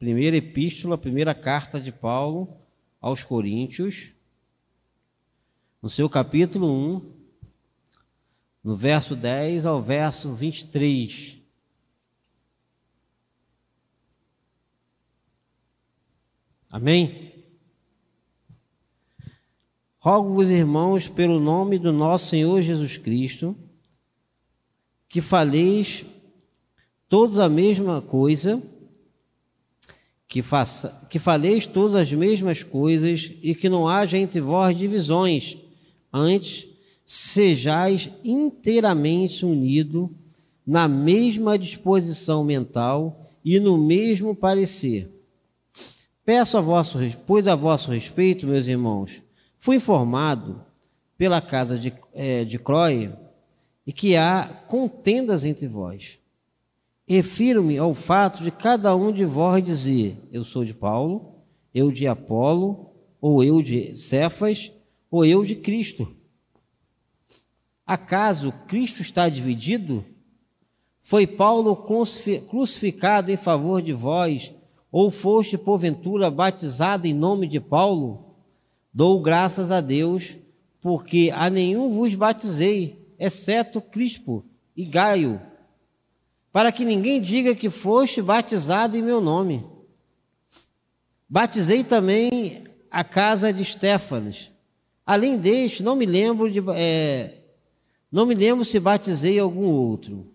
primeira epístola, primeira carta de Paulo aos Coríntios, no seu capítulo 1, no verso 10 ao verso 23. Amém? Rogo-vos, irmãos, pelo nome do nosso Senhor Jesus Cristo, que faleis todos a mesma coisa, que, faça, que faleis todas as mesmas coisas e que não haja entre vós divisões, antes sejais inteiramente unidos na mesma disposição mental e no mesmo parecer. Peço a vosso, pois a vosso respeito, meus irmãos, fui informado pela casa de, é, de Croy e que há contendas entre vós. Refiro-me ao fato de cada um de vós dizer: Eu sou de Paulo, eu de Apolo, ou eu de Cefas, ou eu de Cristo. Acaso Cristo está dividido? Foi Paulo crucificado em favor de vós, ou foste porventura batizado em nome de Paulo? Dou graças a Deus, porque a nenhum vos batizei, exceto Crispo e Gaio, para que ninguém diga que foste batizado em meu nome. Batizei também a casa de Estéfanas. Além deste, não me lembro de. É, não me lembro se batizei algum outro,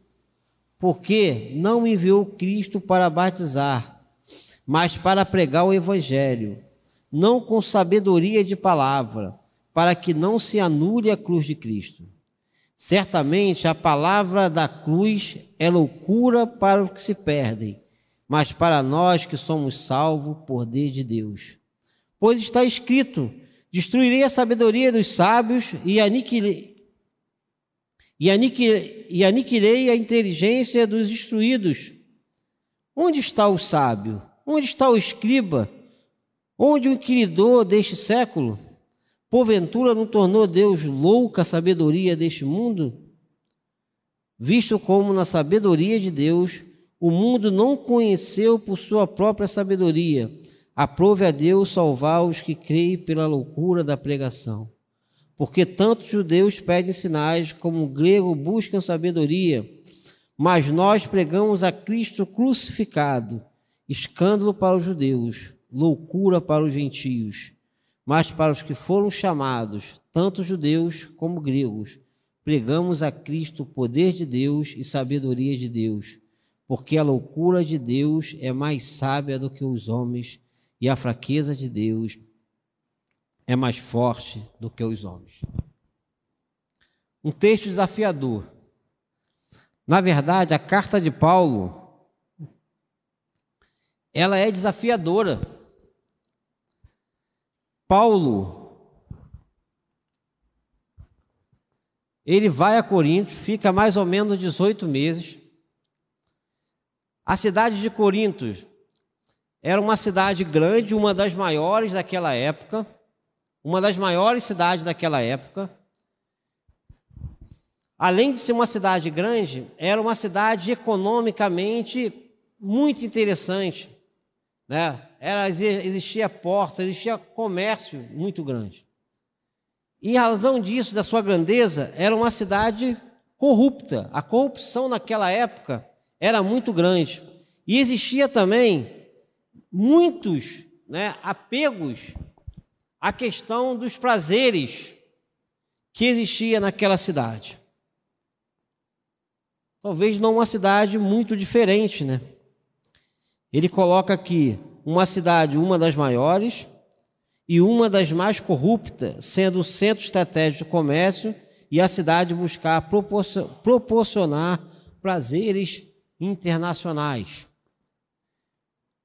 porque não me enviou Cristo para batizar, mas para pregar o Evangelho, não com sabedoria de palavra, para que não se anule a cruz de Cristo. Certamente a palavra da cruz é loucura para os que se perdem, mas para nós que somos salvos, poder de Deus. Pois está escrito: Destruirei a sabedoria dos sábios e aniquilei e aniquilei a inteligência dos instruídos. Onde está o sábio? Onde está o escriba? Onde o inquiridor deste século? Porventura não tornou Deus louca a sabedoria deste mundo? Visto como na sabedoria de Deus o mundo não conheceu por sua própria sabedoria, aprove a Deus salvar os que creem pela loucura da pregação porque tanto judeus pedem sinais como gregos buscam sabedoria, mas nós pregamos a Cristo crucificado, escândalo para os judeus, loucura para os gentios, mas para os que foram chamados, tanto judeus como gregos, pregamos a Cristo o poder de Deus e sabedoria de Deus, porque a loucura de Deus é mais sábia do que os homens e a fraqueza de Deus é mais forte do que os homens. Um texto desafiador. Na verdade, a carta de Paulo ela é desafiadora. Paulo ele vai a Corinto, fica mais ou menos 18 meses. A cidade de Corinto era uma cidade grande, uma das maiores daquela época uma das maiores cidades daquela época. Além de ser uma cidade grande, era uma cidade economicamente muito interessante. Né? Era, existia porta, existia comércio muito grande. E em razão disso, da sua grandeza, era uma cidade corrupta. A corrupção naquela época era muito grande. E existia também muitos né, apegos a questão dos prazeres que existia naquela cidade. Talvez não uma cidade muito diferente, né? Ele coloca aqui uma cidade, uma das maiores e uma das mais corruptas, sendo o centro estratégico de comércio e a cidade buscar proporcionar prazeres internacionais.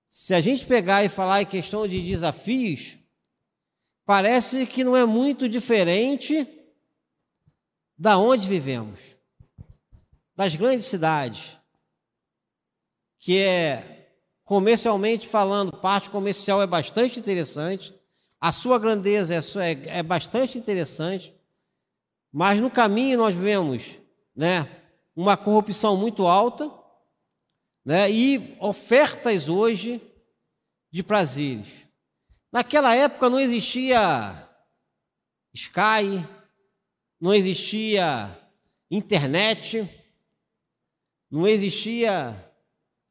Se a gente pegar e falar em questão de desafios, parece que não é muito diferente da onde vivemos, das grandes cidades, que é comercialmente falando, parte comercial é bastante interessante, a sua grandeza é, é, é bastante interessante, mas no caminho nós vemos, né, uma corrupção muito alta, né, e ofertas hoje de prazeres. Naquela época não existia Sky, não existia internet, não existia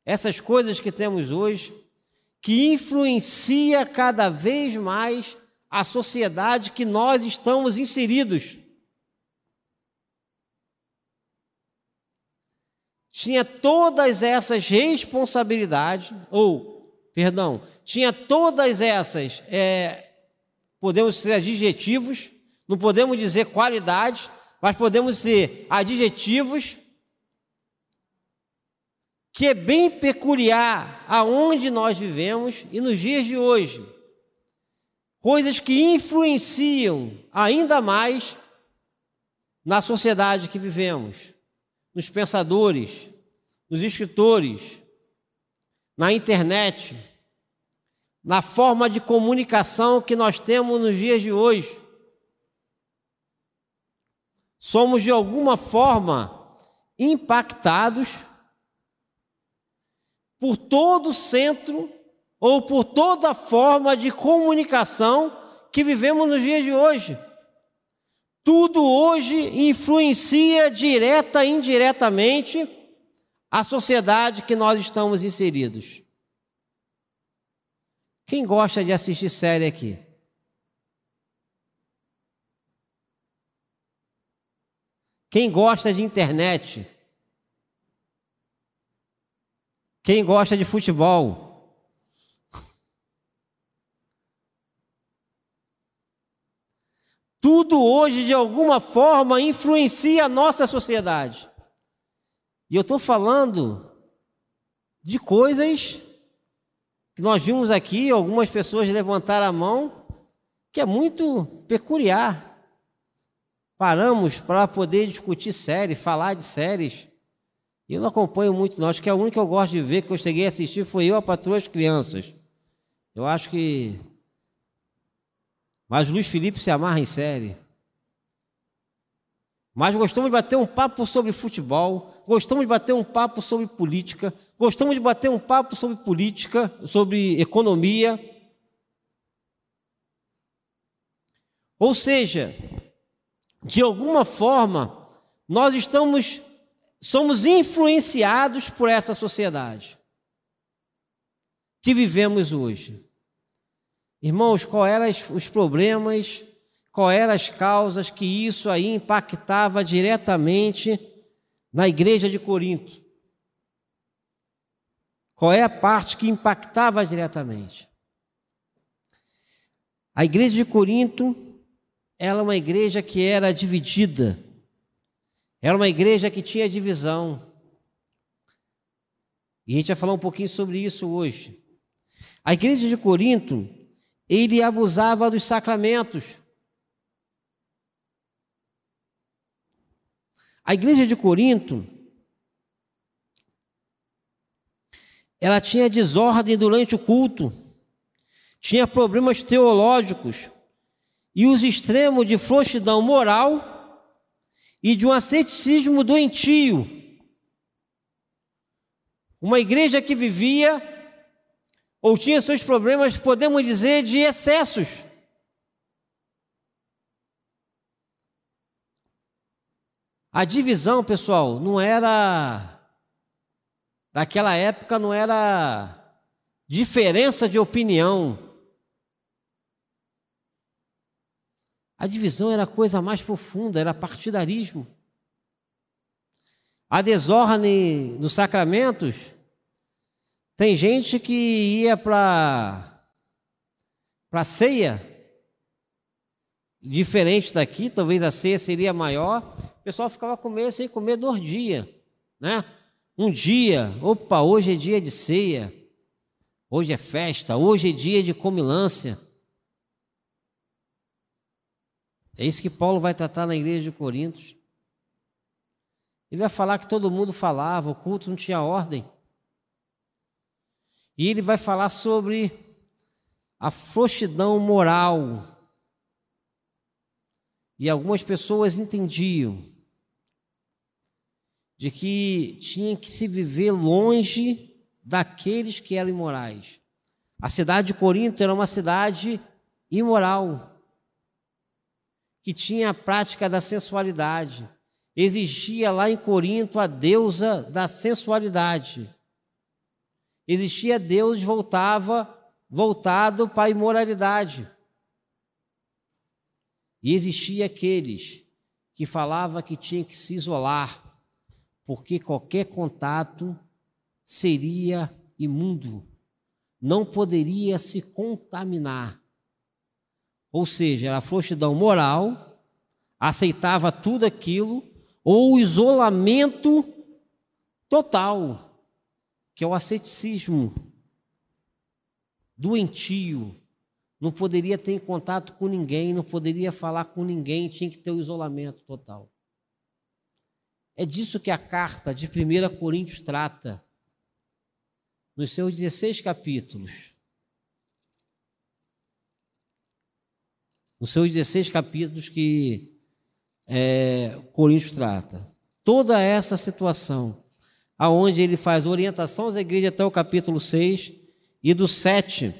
essas coisas que temos hoje, que influencia cada vez mais a sociedade que nós estamos inseridos. Tinha todas essas responsabilidades, ou, perdão, tinha todas essas, é, podemos ser adjetivos, não podemos dizer qualidades, mas podemos ser adjetivos que é bem peculiar aonde nós vivemos e nos dias de hoje. Coisas que influenciam ainda mais na sociedade que vivemos, nos pensadores, nos escritores, na internet, na forma de comunicação que nós temos nos dias de hoje. Somos de alguma forma impactados por todo o centro ou por toda forma de comunicação que vivemos nos dias de hoje. Tudo hoje influencia direta e indiretamente a sociedade que nós estamos inseridos. Quem gosta de assistir série aqui? Quem gosta de internet? Quem gosta de futebol? Tudo hoje, de alguma forma, influencia a nossa sociedade. E eu estou falando de coisas que nós vimos aqui, algumas pessoas levantaram a mão, que é muito peculiar. Paramos para poder discutir séries, falar de séries. Eu não acompanho muito, não. Acho que a única que eu gosto de ver, que eu cheguei a assistir, foi eu, a Patroa as Crianças. Eu acho que. Mas Luiz Felipe se amarra em série. Mas gostamos de bater um papo sobre futebol, gostamos de bater um papo sobre política, gostamos de bater um papo sobre política, sobre economia. Ou seja, de alguma forma, nós estamos somos influenciados por essa sociedade que vivemos hoje. Irmãos, quais eram os problemas, quais eram as causas que isso aí impactava diretamente na igreja de Corinto? Qual é a parte que impactava diretamente? A igreja de Corinto, ela é uma igreja que era dividida era uma igreja que tinha divisão. E a gente vai falar um pouquinho sobre isso hoje. A igreja de Corinto, ele abusava dos sacramentos. A igreja de Corinto, ela tinha desordem durante o culto, tinha problemas teológicos e os extremos de frouxidão moral e de um asceticismo doentio. Uma igreja que vivia ou tinha seus problemas, podemos dizer, de excessos. A divisão, pessoal, não era. Daquela época não era diferença de opinião. A divisão era a coisa mais profunda, era partidarismo. A desordem nos sacramentos, tem gente que ia para a ceia, diferente daqui, talvez a ceia seria maior, o pessoal ficava comendo sem comer dois dias, né? Um dia, opa, hoje é dia de ceia, hoje é festa, hoje é dia de comilância. É isso que Paulo vai tratar na igreja de Coríntios. Ele vai falar que todo mundo falava, o culto não tinha ordem. E ele vai falar sobre a frouxidão moral. E algumas pessoas entendiam de que tinha que se viver longe daqueles que eram imorais. A cidade de Corinto era uma cidade imoral, que tinha a prática da sensualidade. Existia lá em Corinto a deusa da sensualidade. Existia Deus voltava voltado para a imoralidade. E existia aqueles que falava que tinha que se isolar, porque qualquer contato seria imundo, não poderia se contaminar. Ou seja, era frouxidão moral, aceitava tudo aquilo, ou isolamento total, que é o asceticismo doentio, não poderia ter contato com ninguém, não poderia falar com ninguém, tinha que ter o isolamento total. É disso que a carta de 1 Coríntios trata, nos seus 16 capítulos. Nos seus 16 capítulos que é, Coríntios trata. Toda essa situação, aonde ele faz orientação às igrejas até o capítulo 6, e do 7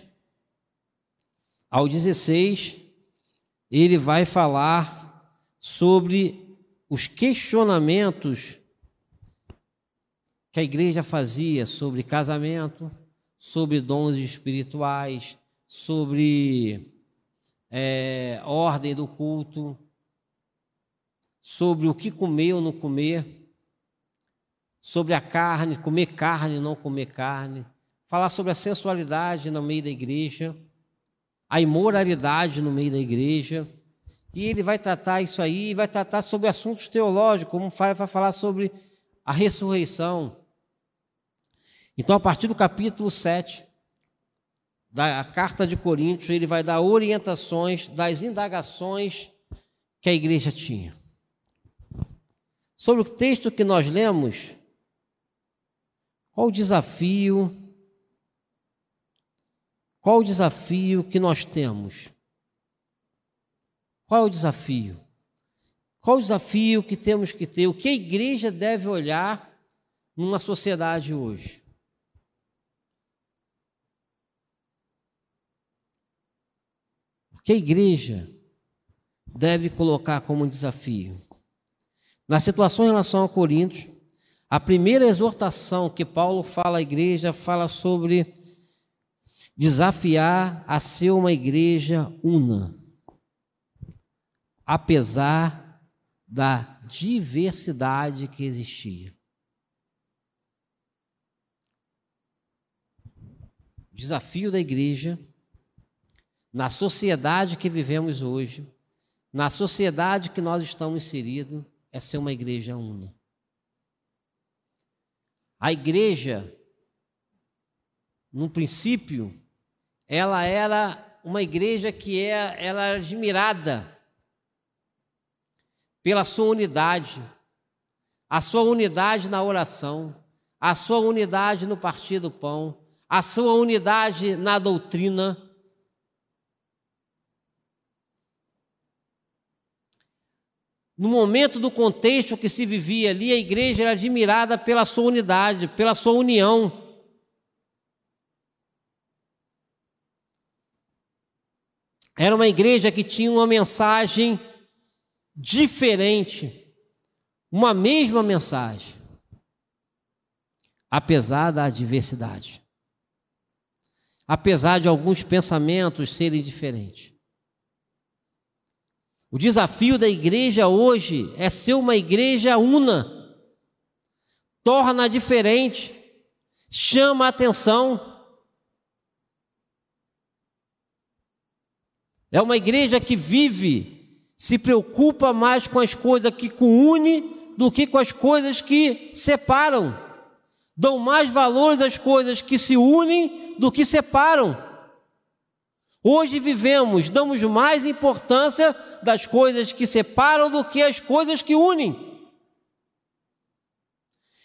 ao 16, ele vai falar sobre os questionamentos que a igreja fazia sobre casamento, sobre dons espirituais, sobre é, ordem do culto, sobre o que comer ou não comer, sobre a carne, comer carne, não comer carne, falar sobre a sensualidade no meio da igreja, a imoralidade no meio da igreja. E ele vai tratar isso aí, vai tratar sobre assuntos teológicos, como vai falar sobre a ressurreição. Então, a partir do capítulo 7 da carta de Coríntios, ele vai dar orientações das indagações que a igreja tinha. Sobre o texto que nós lemos, qual o desafio qual o desafio que nós temos? Qual é o desafio? Qual o desafio que temos que ter? O que a igreja deve olhar numa sociedade hoje? O que a igreja deve colocar como desafio? Na situação em relação a Coríntios, a primeira exortação que Paulo fala à igreja fala sobre desafiar a ser uma igreja una, apesar da diversidade que existia. Desafio da igreja, na sociedade que vivemos hoje, na sociedade que nós estamos inseridos, é ser uma igreja una. A igreja, no princípio, ela era uma igreja que é, ela era admirada pela sua unidade, a sua unidade na oração, a sua unidade no partir do pão, a sua unidade na doutrina. No momento do contexto que se vivia ali, a igreja era admirada pela sua unidade, pela sua união. Era uma igreja que tinha uma mensagem diferente, uma mesma mensagem, apesar da adversidade, apesar de alguns pensamentos serem diferentes. O desafio da igreja hoje é ser uma igreja una, torna diferente, chama a atenção. É uma igreja que vive, se preocupa mais com as coisas que une do que com as coisas que separam. Dão mais valor às coisas que se unem do que separam. Hoje vivemos, damos mais importância das coisas que separam do que as coisas que unem.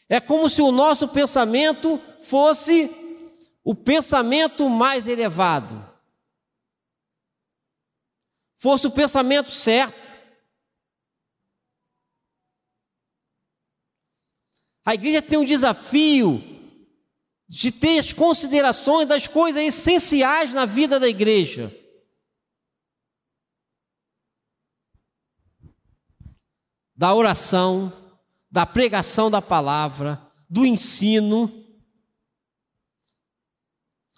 É como se o nosso pensamento fosse o pensamento mais elevado fosse o pensamento certo. A igreja tem um desafio de ter as considerações das coisas essenciais na vida da igreja. Da oração, da pregação da palavra, do ensino,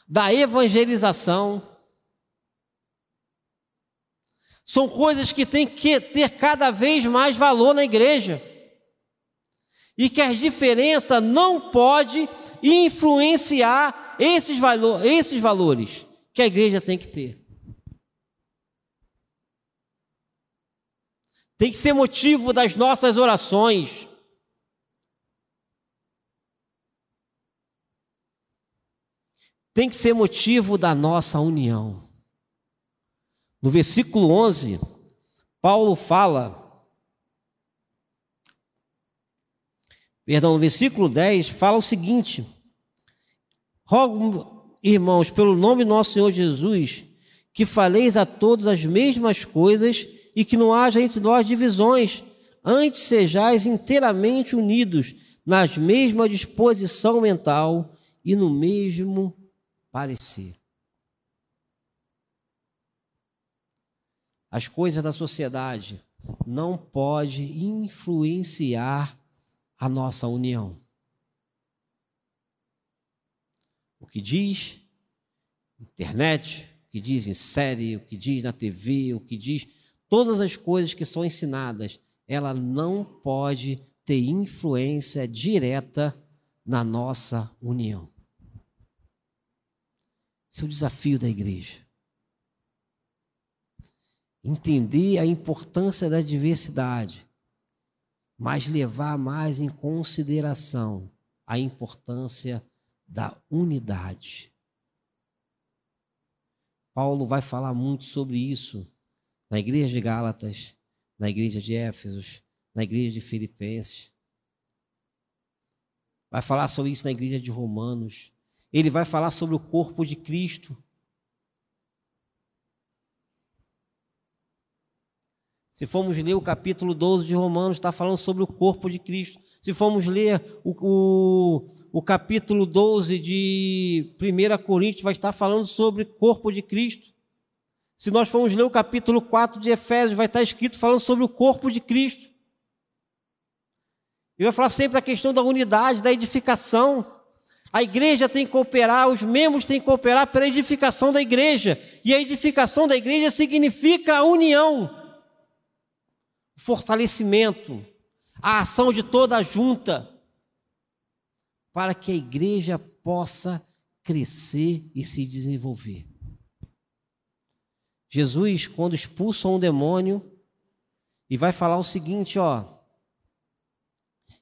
da evangelização. São coisas que têm que ter cada vez mais valor na igreja. E que a diferença não pode influenciar esses, valor, esses valores que a igreja tem que ter. Tem que ser motivo das nossas orações. Tem que ser motivo da nossa união. No versículo 11, Paulo fala perdão, no versículo 10, fala o seguinte: Rogo, irmãos, pelo nome do nosso Senhor Jesus, que faleis a todos as mesmas coisas e que não haja entre nós divisões, antes sejais inteiramente unidos na mesma disposição mental e no mesmo parecer. As coisas da sociedade não pode influenciar a nossa união. O que diz internet, o que diz em série, o que diz na TV, o que diz todas as coisas que são ensinadas, ela não pode ter influência direta na nossa união. Esse é o desafio da igreja. Entender a importância da diversidade mas levar mais em consideração a importância da unidade. Paulo vai falar muito sobre isso na igreja de Gálatas, na igreja de Éfesos, na igreja de Filipenses. Vai falar sobre isso na igreja de Romanos. Ele vai falar sobre o corpo de Cristo. Se formos ler o capítulo 12 de Romanos, está falando sobre o corpo de Cristo. Se formos ler o, o, o capítulo 12 de 1 Coríntios, vai estar falando sobre o corpo de Cristo. Se nós formos ler o capítulo 4 de Efésios, vai estar escrito falando sobre o corpo de Cristo. E vai falar sempre da questão da unidade, da edificação. A igreja tem que cooperar, os membros têm que cooperar pela edificação da igreja. E a edificação da igreja significa a união fortalecimento, a ação de toda a junta, para que a igreja possa crescer e se desenvolver. Jesus, quando expulsa um demônio, e vai falar o seguinte, ó,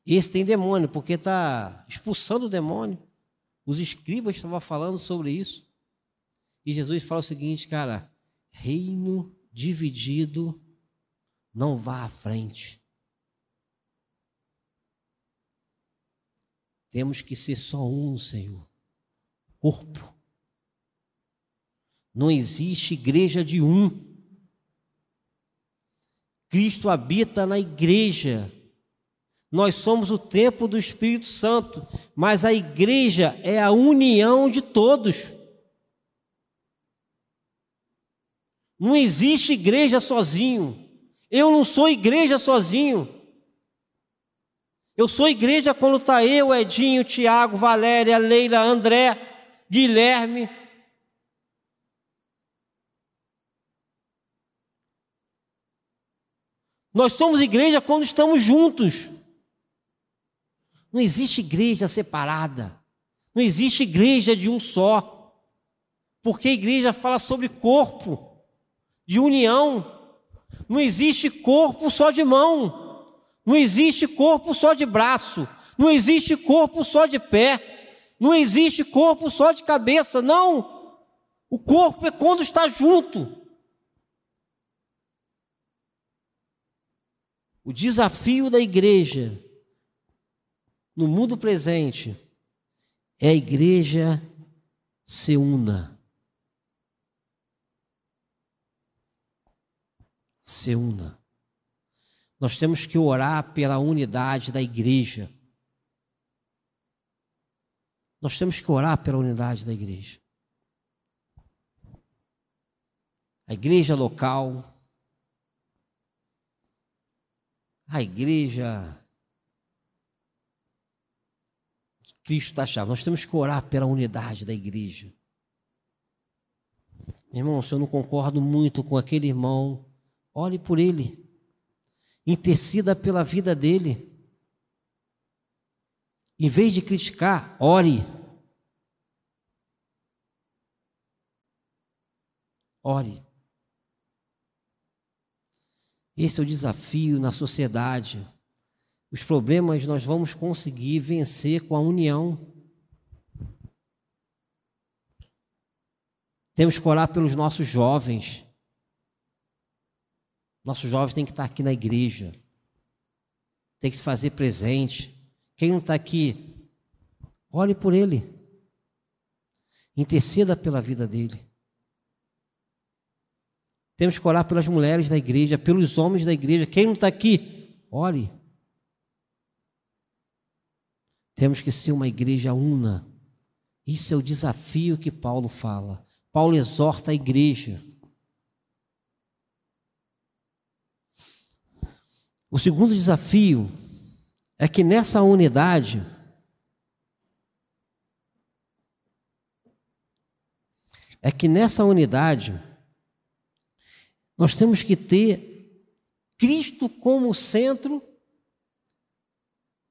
esse tem demônio, porque está expulsando o demônio. Os escribas estavam falando sobre isso. E Jesus fala o seguinte, cara, reino dividido não vá à frente. Temos que ser só um, Senhor. Corpo. Não existe igreja de um. Cristo habita na igreja. Nós somos o templo do Espírito Santo, mas a igreja é a união de todos. Não existe igreja sozinho. Eu não sou igreja sozinho. Eu sou igreja quando está eu, Edinho, Tiago, Valéria, Leila, André, Guilherme. Nós somos igreja quando estamos juntos. Não existe igreja separada. Não existe igreja de um só. Porque a igreja fala sobre corpo, de união. Não existe corpo só de mão, não existe corpo só de braço, não existe corpo só de pé, não existe corpo só de cabeça, não. O corpo é quando está junto. O desafio da igreja no mundo presente é a igreja se una. Se una. Nós temos que orar pela unidade da igreja. Nós temos que orar pela unidade da igreja. A igreja local, a igreja que Cristo está chamando. Nós temos que orar pela unidade da igreja. Irmão, se eu não concordo muito com aquele irmão, ore por ele. Intercida pela vida dele. Em vez de criticar, ore. Ore. Esse é o desafio na sociedade. Os problemas nós vamos conseguir vencer com a união. Temos que orar pelos nossos jovens. Nossos jovens têm que estar aqui na igreja. Tem que se fazer presente. Quem não está aqui, ore por ele. Interceda pela vida dele. Temos que orar pelas mulheres da igreja, pelos homens da igreja. Quem não está aqui, ore. Temos que ser uma igreja una. Isso é o desafio que Paulo fala. Paulo exorta a igreja. O segundo desafio é que nessa unidade, é que nessa unidade, nós temos que ter Cristo como centro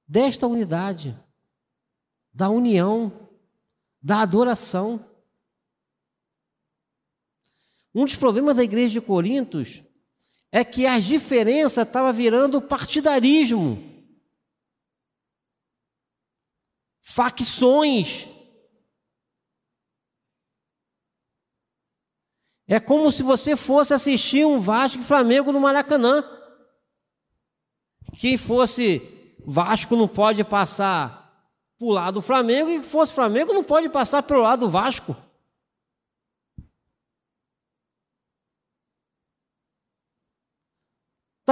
desta unidade, da união, da adoração. Um dos problemas da igreja de Corintos é que a diferença estava virando partidarismo, facções. É como se você fosse assistir um Vasco e Flamengo no Maracanã. Quem fosse Vasco não pode passar para o lado do Flamengo, e quem fosse Flamengo não pode passar pelo lado do Vasco.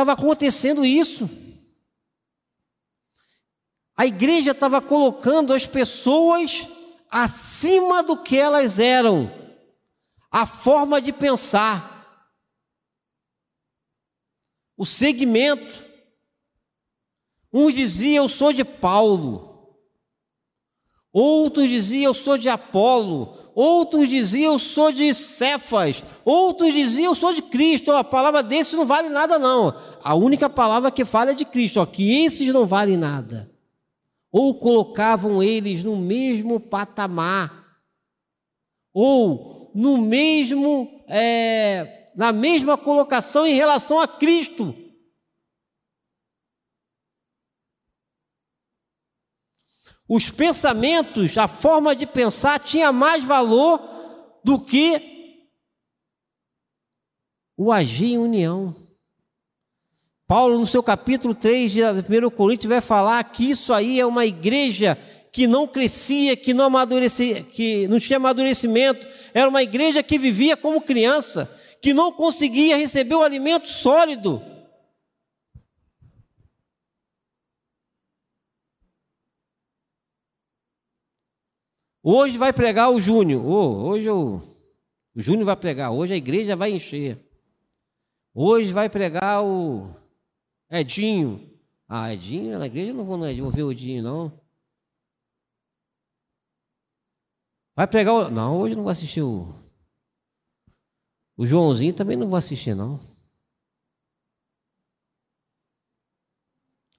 Estava acontecendo isso. A igreja estava colocando as pessoas acima do que elas eram a forma de pensar, o segmento. Um dizia, eu sou de Paulo. Outros diziam, eu sou de Apolo. Outros diziam, eu sou de Cefas. Outros diziam, eu sou de Cristo. A palavra desse não vale nada, não. A única palavra que fala é de Cristo, ó, que esses não valem nada. Ou colocavam eles no mesmo patamar, ou no mesmo, é, na mesma colocação em relação a Cristo. Os pensamentos, a forma de pensar tinha mais valor do que o agir em união. Paulo, no seu capítulo 3 de 1 Coríntios, vai falar que isso aí é uma igreja que não crescia, que não, amadurecia, que não tinha amadurecimento, era uma igreja que vivia como criança, que não conseguia receber o alimento sólido. Hoje vai pregar o Júnior. Oh, hoje o, o Júnior vai pregar. Hoje a igreja vai encher. Hoje vai pregar o Edinho. Ah, Edinho, na igreja eu não vou, não vou ver o Edinho, não. Vai pregar o... Não, hoje não vou assistir o. O Joãozinho também não vou assistir, não.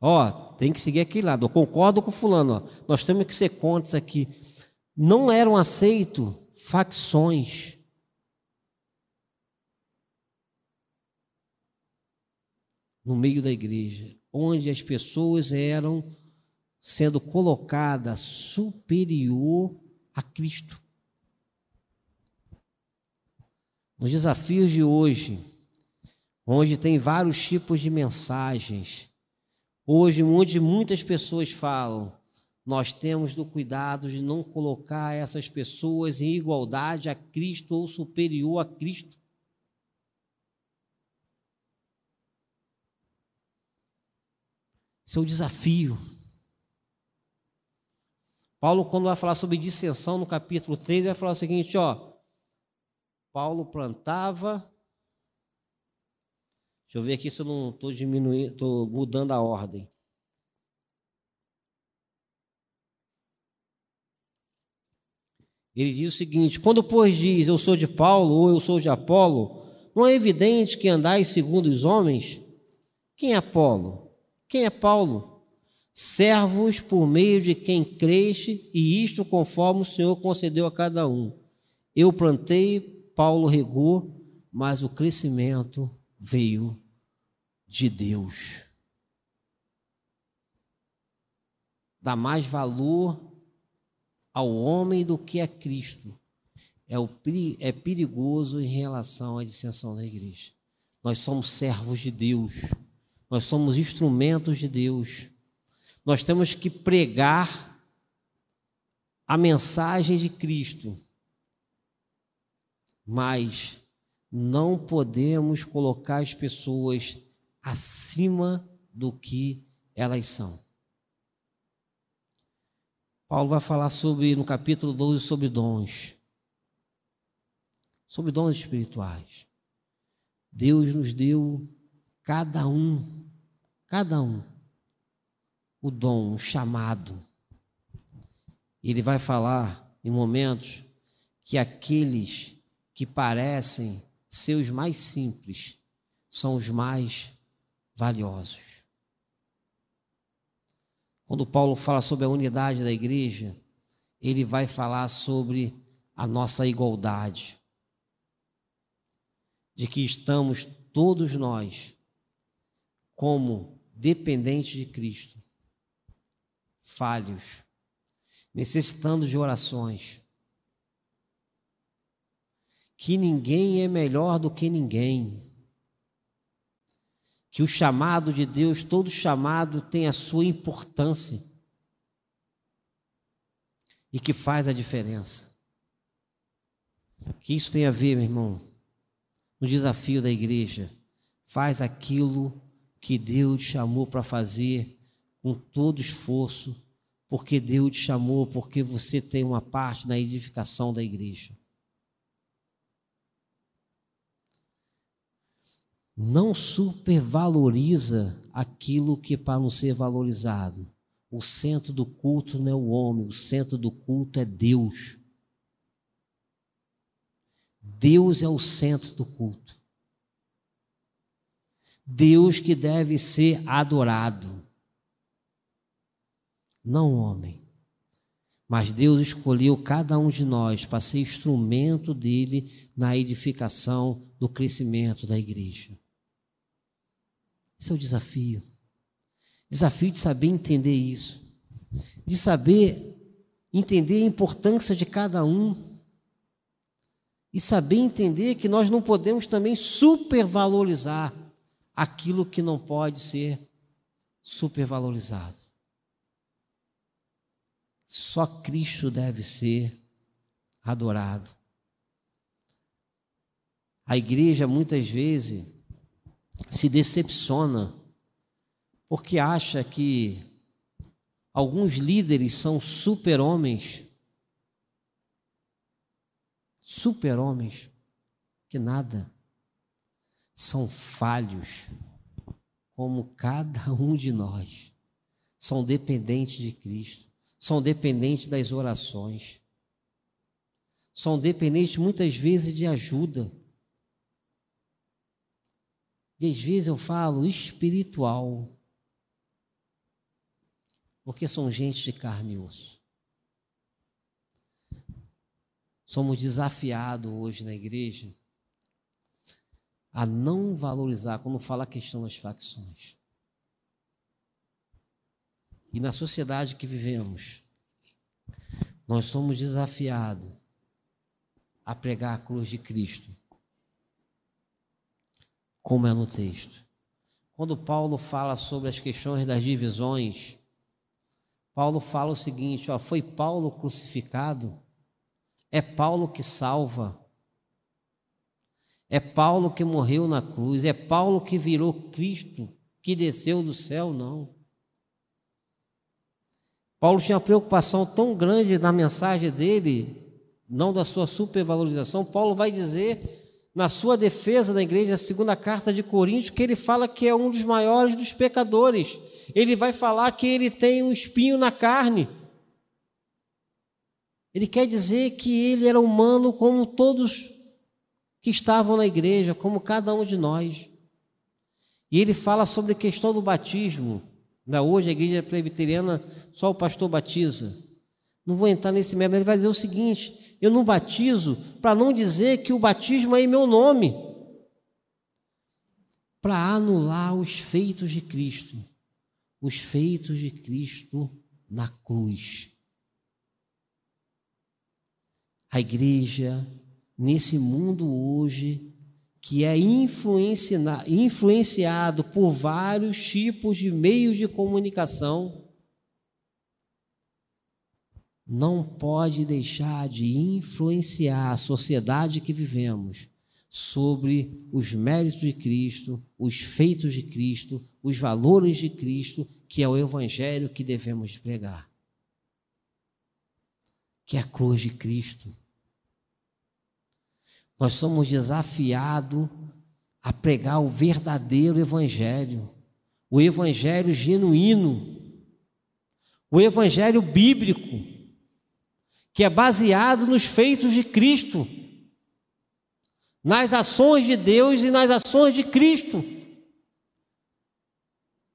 Ó, tem que seguir aquele lado. Eu concordo com o fulano. Ó. Nós temos que ser contos aqui. Não eram aceitos facções. No meio da igreja, onde as pessoas eram sendo colocadas superior a Cristo. Nos desafios de hoje, onde tem vários tipos de mensagens, hoje onde muitas pessoas falam, nós temos do cuidado de não colocar essas pessoas em igualdade a Cristo ou superior a Cristo. Esse é o desafio. Paulo, quando vai falar sobre dissensão no capítulo 3, vai falar o seguinte: ó, Paulo plantava. Deixa eu ver aqui se eu não estou diminuindo, estou mudando a ordem. Ele diz o seguinte: quando, pois, diz eu sou de Paulo ou eu sou de Apolo, não é evidente que andais segundo os homens? Quem é Apolo? Quem é Paulo? Servos por meio de quem creste, e isto conforme o Senhor concedeu a cada um. Eu plantei, Paulo regou, mas o crescimento veio de Deus. Dá mais valor ao homem do que a Cristo é, o, é perigoso em relação à dissensão da igreja. Nós somos servos de Deus, nós somos instrumentos de Deus. Nós temos que pregar a mensagem de Cristo, mas não podemos colocar as pessoas acima do que elas são. Paulo vai falar sobre, no capítulo 12, sobre dons. Sobre dons espirituais. Deus nos deu, cada um, cada um, o dom, o chamado. Ele vai falar em momentos que aqueles que parecem ser os mais simples são os mais valiosos. Quando Paulo fala sobre a unidade da igreja, ele vai falar sobre a nossa igualdade. De que estamos todos nós como dependentes de Cristo, falhos, necessitando de orações. Que ninguém é melhor do que ninguém que o chamado de Deus, todo chamado tem a sua importância e que faz a diferença. Que isso tem a ver, meu irmão? No desafio da igreja, faz aquilo que Deus te chamou para fazer com todo esforço, porque Deus te chamou, porque você tem uma parte na edificação da igreja. Não supervaloriza aquilo que para não ser valorizado. O centro do culto não é o homem, o centro do culto é Deus. Deus é o centro do culto. Deus que deve ser adorado, não o homem. Mas Deus escolheu cada um de nós para ser instrumento dele na edificação do crescimento da igreja. Esse é o desafio. Desafio de saber entender isso. De saber entender a importância de cada um. E saber entender que nós não podemos também supervalorizar aquilo que não pode ser supervalorizado. Só Cristo deve ser adorado. A igreja muitas vezes se decepciona porque acha que alguns líderes são super-homens. Super-homens, que nada, são falhos, como cada um de nós. São dependentes de Cristo, são dependentes das orações, são dependentes muitas vezes de ajuda e às vezes eu falo espiritual, porque são gente de carne e osso. Somos desafiados hoje na igreja a não valorizar, quando fala a questão das facções. E na sociedade que vivemos, nós somos desafiados a pregar a cruz de Cristo como é no texto. Quando Paulo fala sobre as questões das divisões, Paulo fala o seguinte: ó, foi Paulo crucificado, é Paulo que salva, é Paulo que morreu na cruz, é Paulo que virou Cristo, que desceu do céu, não. Paulo tinha uma preocupação tão grande na mensagem dele, não da sua supervalorização. Paulo vai dizer na sua defesa da igreja, a segunda carta de Coríntios, que ele fala que é um dos maiores dos pecadores. Ele vai falar que ele tem um espinho na carne. Ele quer dizer que ele era humano como todos que estavam na igreja, como cada um de nós. E ele fala sobre a questão do batismo. Da hoje a igreja presbiteriana só o pastor batiza. Não vou entrar nesse mérito, ele vai dizer o seguinte: eu não batizo para não dizer que o batismo é em meu nome, para anular os feitos de Cristo, os feitos de Cristo na cruz. A igreja, nesse mundo hoje, que é influenciado por vários tipos de meios de comunicação, não pode deixar de influenciar a sociedade que vivemos sobre os méritos de Cristo, os feitos de Cristo, os valores de Cristo, que é o evangelho que devemos pregar. Que é a cruz de Cristo nós somos desafiados a pregar o verdadeiro Evangelho, o Evangelho genuíno, o Evangelho bíblico, que é baseado nos feitos de Cristo, nas ações de Deus e nas ações de Cristo.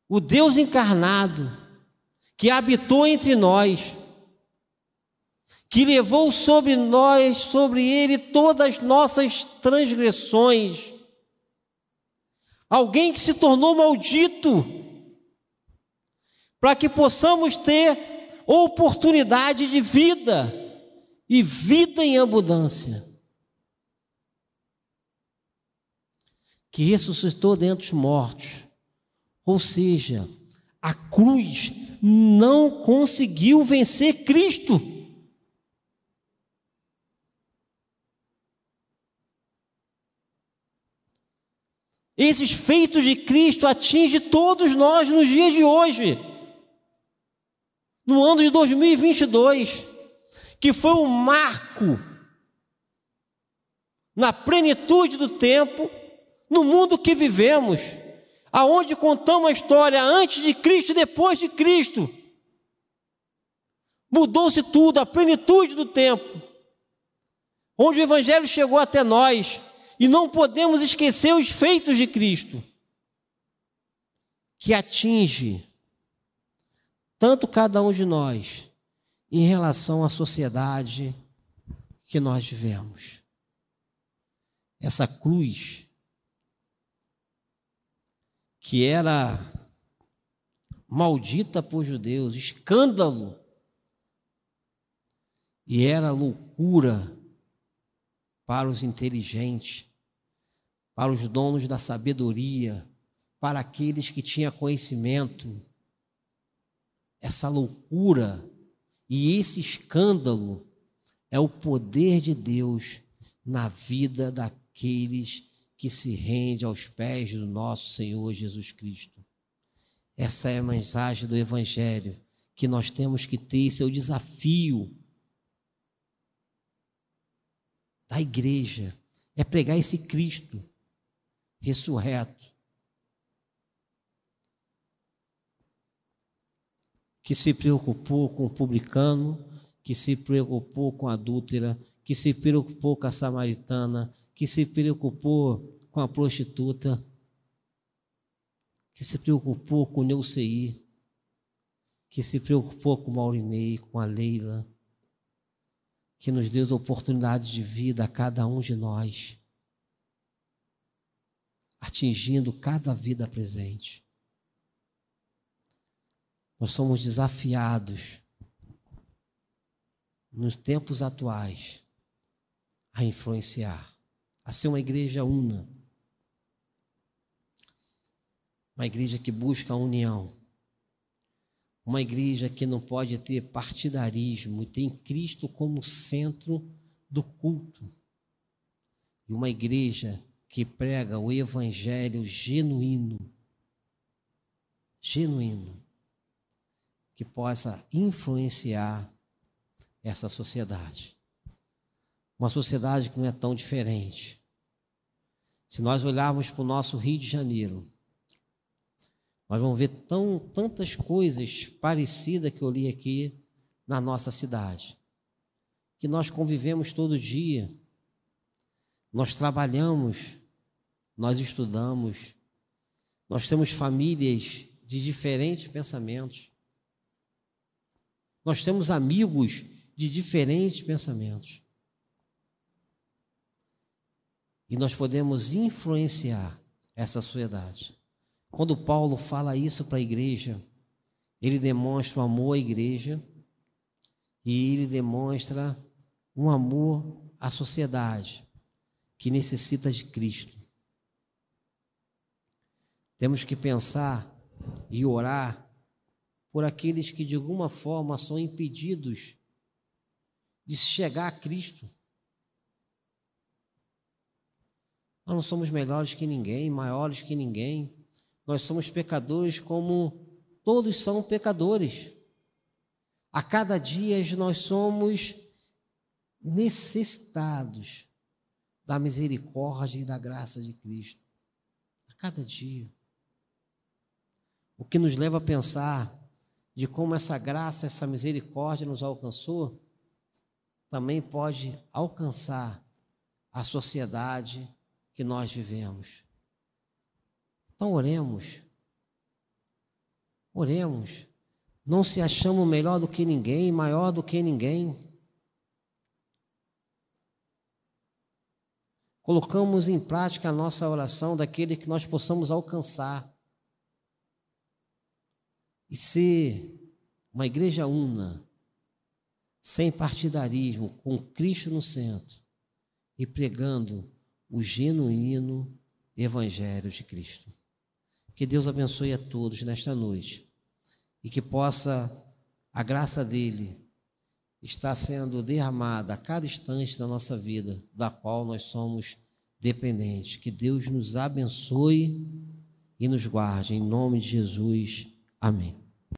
O Deus encarnado, que habitou entre nós, que levou sobre nós, sobre ele, todas as nossas transgressões. Alguém que se tornou maldito, para que possamos ter oportunidade de vida e vida em abundância. Que ressuscitou dentre os mortos, ou seja, a cruz não conseguiu vencer Cristo. Esses feitos de Cristo atingem todos nós nos dias de hoje. No ano de 2022, que foi um marco na plenitude do tempo, no mundo que vivemos, aonde contamos a história antes de Cristo e depois de Cristo. Mudou-se tudo, a plenitude do tempo. Onde o evangelho chegou até nós, e não podemos esquecer os feitos de Cristo, que atinge tanto cada um de nós em relação à sociedade que nós vivemos. Essa cruz que era maldita por judeus, escândalo, e era loucura para os inteligentes, para os donos da sabedoria, para aqueles que tinham conhecimento. Essa loucura e esse escândalo é o poder de Deus na vida daqueles que se rende aos pés do nosso Senhor Jesus Cristo. Essa é a mensagem do Evangelho que nós temos que ter, esse é desafio da igreja é pregar esse Cristo ressurreto. Que se preocupou com o publicano, que se preocupou com a adúltera, que se preocupou com a samaritana, que se preocupou com a prostituta, que se preocupou com o Neuceí, que se preocupou com o Maurinei, com a Leila, que nos dê oportunidades de vida a cada um de nós, atingindo cada vida presente. Nós somos desafiados nos tempos atuais a influenciar, a ser uma igreja una, uma igreja que busca a união uma igreja que não pode ter partidarismo e tem Cristo como centro do culto. E uma igreja que prega o evangelho genuíno. Genuíno. Que possa influenciar essa sociedade. Uma sociedade que não é tão diferente. Se nós olharmos para o nosso Rio de Janeiro, nós vamos ver tão, tantas coisas parecidas que eu li aqui na nossa cidade, que nós convivemos todo dia, nós trabalhamos, nós estudamos, nós temos famílias de diferentes pensamentos, nós temos amigos de diferentes pensamentos. E nós podemos influenciar essa sociedade. Quando Paulo fala isso para a igreja, ele demonstra o amor à igreja e ele demonstra um amor à sociedade que necessita de Cristo. Temos que pensar e orar por aqueles que de alguma forma são impedidos de chegar a Cristo. Nós não somos melhores que ninguém, maiores que ninguém. Nós somos pecadores como todos são pecadores. A cada dia nós somos necessitados da misericórdia e da graça de Cristo. A cada dia. O que nos leva a pensar de como essa graça, essa misericórdia nos alcançou, também pode alcançar a sociedade que nós vivemos. Então oremos. Oremos. Não se achamos melhor do que ninguém, maior do que ninguém. Colocamos em prática a nossa oração daquele que nós possamos alcançar. E ser uma igreja una, sem partidarismo, com Cristo no centro e pregando o genuíno Evangelho de Cristo. Que Deus abençoe a todos nesta noite e que possa a graça dele estar sendo derramada a cada instante da nossa vida, da qual nós somos dependentes. Que Deus nos abençoe e nos guarde. Em nome de Jesus. Amém.